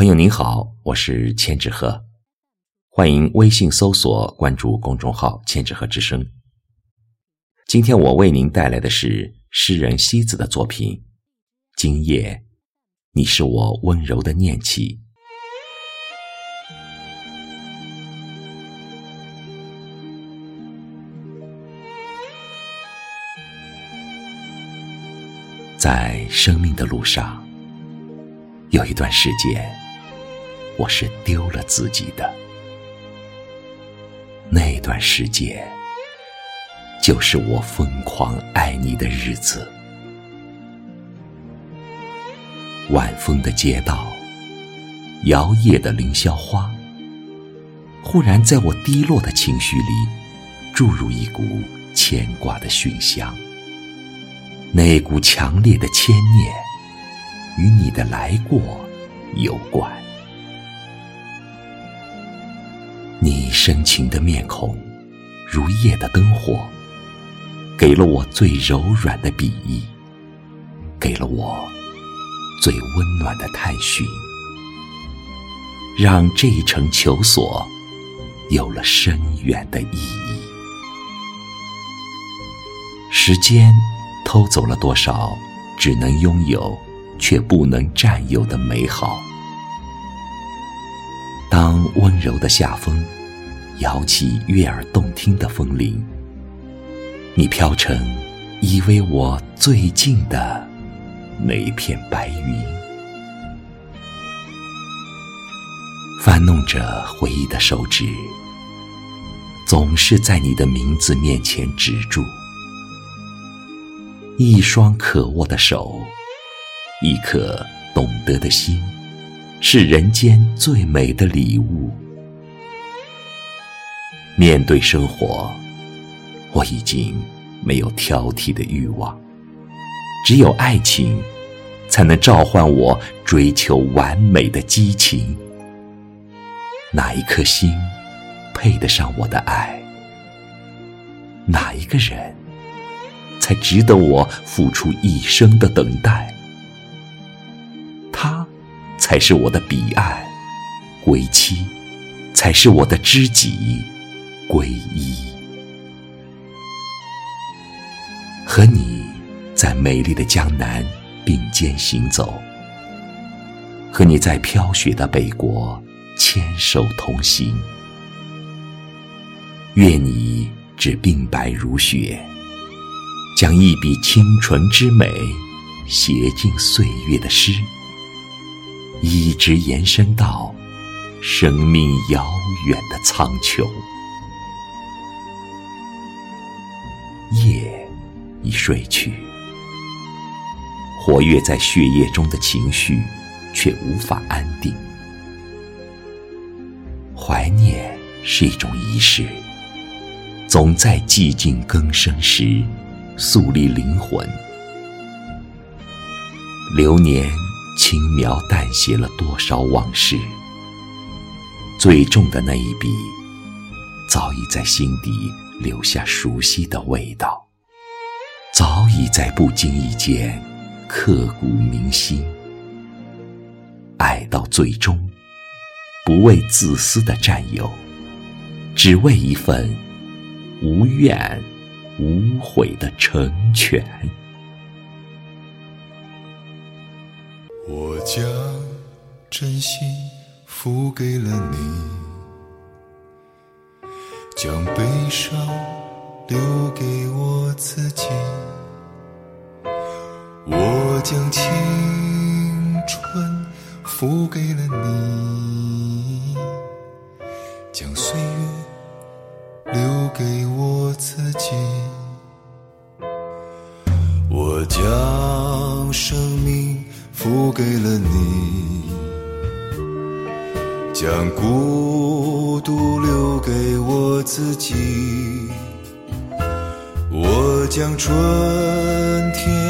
朋友您好，我是千纸鹤，欢迎微信搜索关注公众号“千纸鹤之声”。今天我为您带来的是诗人西子的作品《今夜，你是我温柔的念起》。在生命的路上，有一段时间，我是丢了自己的。那段时间，就是我疯狂爱你的日子。晚风的街道，摇曳的凌霄花，忽然在我低落的情绪里，注入一股牵挂的熏香。那股强烈的牵念，与你的来过有关。深情的面孔，如夜的灯火，给了我最柔软的笔意，给了我最温暖的探寻，让这一程求索有了深远的意义。时间。偷走了多少只能拥有却不能占有的美好？当温柔的夏风摇起悦耳动听的风铃，你飘成依偎我最近的那一片白云，翻弄着回忆的手指，总是在你的名字面前止住。一双可握的手，一颗懂得的心，是人间最美的礼物。面对生活，我已经没有挑剔的欲望，只有爱情，才能召唤我追求完美的激情。哪一颗心配得上我的爱？哪一个人？才值得我付出一生的等待，他才是我的彼岸归期，才是我的知己皈依。和你在美丽的江南并肩行走，和你在飘雪的北国牵手同行，愿你只鬓白如雪。将一笔清纯之美写进岁月的诗，一直延伸到生命遥远的苍穹。已睡去，活跃在血液中的情绪却无法安定。怀念是一种仪式，总在寂静更生时。肃立灵魂，流年轻描淡写了多少往事？最重的那一笔，早已在心底留下熟悉的味道，已在不经意间刻骨铭心。爱到最终，不为自私的占有，只为一份无怨。无悔的成全。我将真心付给了你，将悲伤留给我自己。我将青春付给了你，将岁月。留给我自己，我将生命付给了你，将孤独留给我自己，我将春天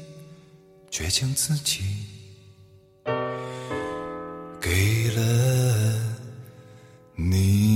却将自己给了你。